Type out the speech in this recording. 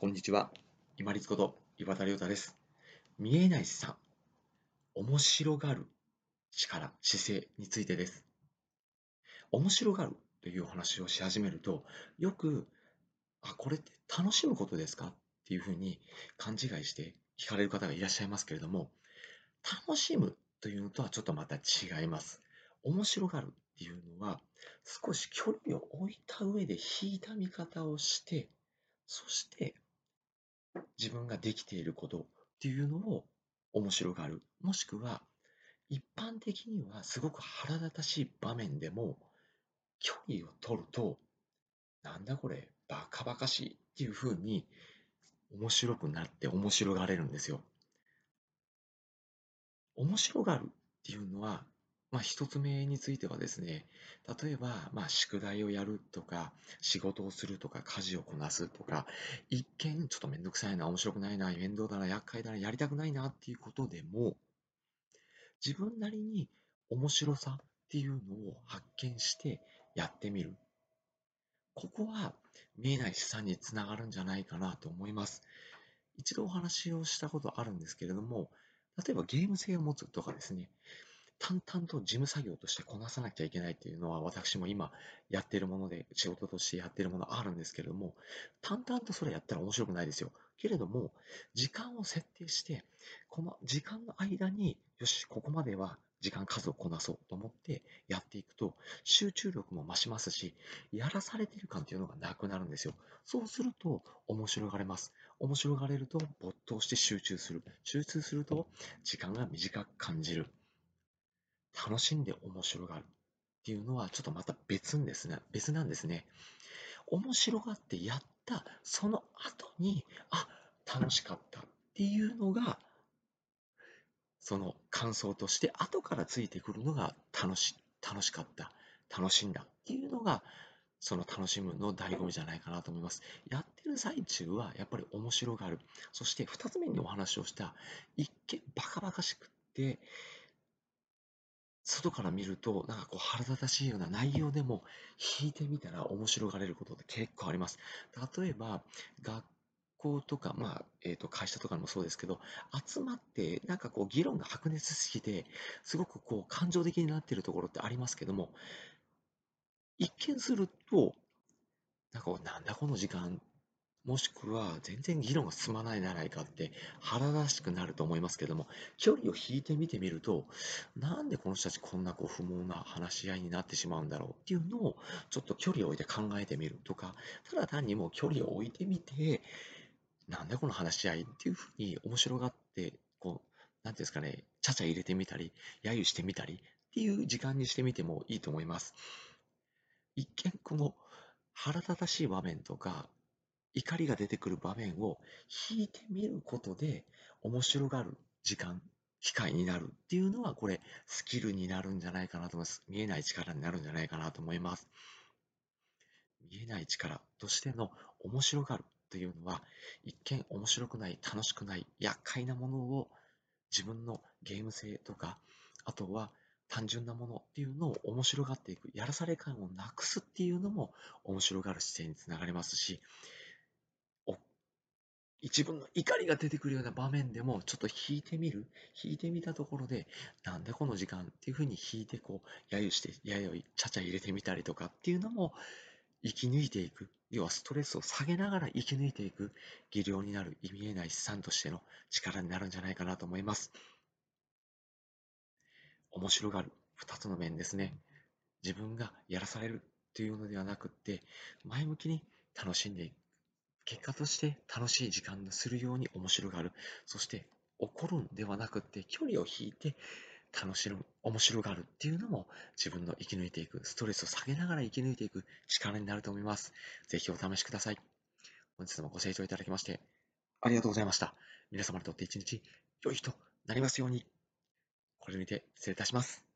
こんにちは。今立こと岩田亮太です。見えない資産、面白がる力、姿勢についてです。面白がるというお話をし始めると、よく、あ、これって楽しむことですか？っていうふうに勘違いして聞かれる方がいらっしゃいますけれども、楽しむというのとはちょっとまた違います。面白がるっていうのは、少し距離を置いた上で引いた見方をして、そして自分ができていることっていうのを面白がる。もしくは、一般的にはすごく腹立たしい場面でも、距離を取ると、なんだこれ、バカバカしいっていう風に面白くなって面白がれるんですよ。面白がるっていうのはまあ、一つ目についてはですね、例えば、まあ、宿題をやるとか、仕事をするとか、家事をこなすとか、一見ちょっとめんどくさいな、面白くないな、面倒だな、厄介だな、やりたくないなっていうことでも、自分なりに面白さっていうのを発見してやってみる。ここは見えない資産につながるんじゃないかなと思います。一度お話をしたことあるんですけれども、例えばゲーム性を持つとかですね、淡々と事務作業としてこなさなきゃいけないっていうのは私も今やっているもので仕事としてやっているものあるんですけれども淡々とそれやったら面白くないですよ。けれども時間を設定してこの時間の間によしここまでは時間数をこなそうと思ってやっていくと集中力も増しますしやらされている感っていうのがなくなるんですよ。そうすると面白がれます。面白がれると没頭して集中する。集中すると時間が短く感じる。楽しんで面白がるっていうのはちょっとまた別んですね。別なんですね。面白がってやったその後に、あ、楽しかったっていうのが、その感想として後からついてくるのが楽し、楽しかった、楽しんだっていうのが、その楽しむの醍醐味じゃないかなと思います。やってる最中はやっぱり面白がる。そして2つ目にお話をした一見バカバカしくって、外から見ると、なんかこう腹立たしいような内容でも、弾いてみたら面白がれることって結構あります。例えば、学校とか、まあ、えっ、と、会社とかもそうですけど、集まって、なんかこう、議論が白熱しすぎて、すごくこう、感情的になっているところってありますけども、一見すると、なんか、なんだこの時間もしくは全然議論が進まないじゃないかって腹立たしくなると思いますけども、距離を引いてみてみると、なんでこの人たちこんなこう不毛な話し合いになってしまうんだろうっていうのをちょっと距離を置いて考えてみるとか、ただ単にもう距離を置いてみて、なんでこの話し合いっていうふうに面白がって、こう、なんていうんですかね、ちゃちゃ入れてみたり、揶揄してみたりっていう時間にしてみてもいいと思います。一見この腹立たしい場面とか、怒りが出てくる場面を引いてみることで面白がる時間、機会になるっていうのはこれスキルになるんじゃないかなと思います。見えない力になるんじゃないかなと思います。見えない力としての面白がるというのは一見面白くない、楽しくない、厄介なものを自分のゲーム性とか、あとは単純なものっていうのを面白がっていく、やらされ感をなくすっていうのも面白がる姿勢につながりますし、自分の怒りが出てくるような場面でもちょっと引いてみる？引いてみたところでなんでこの時間っていうふうに引いてこう揶揄して揶揄ちゃちゃ入れてみたりとかっていうのも生き抜いていく。要はストレスを下げながら生き抜いていく。技量になる意味えない資産としての力になるんじゃないかなと思います。面白がる。2つの面ですね。自分がやらされるというのではなくって前向きに楽しんでいく。結果として楽しい時間にするように面白がる。そして怒るんではなくて距離を引いて楽しむ、面白がるっていうのも自分の生き抜いていく、ストレスを下げながら生き抜いていく力になると思います。ぜひお試しください。本日もご清聴いただきましてありがとうございました。皆様にとって一日良い日となりますように。これにて失礼いたします。